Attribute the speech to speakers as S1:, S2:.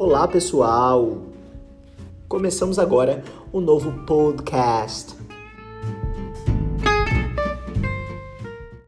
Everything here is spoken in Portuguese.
S1: Olá, pessoal! Começamos agora um novo podcast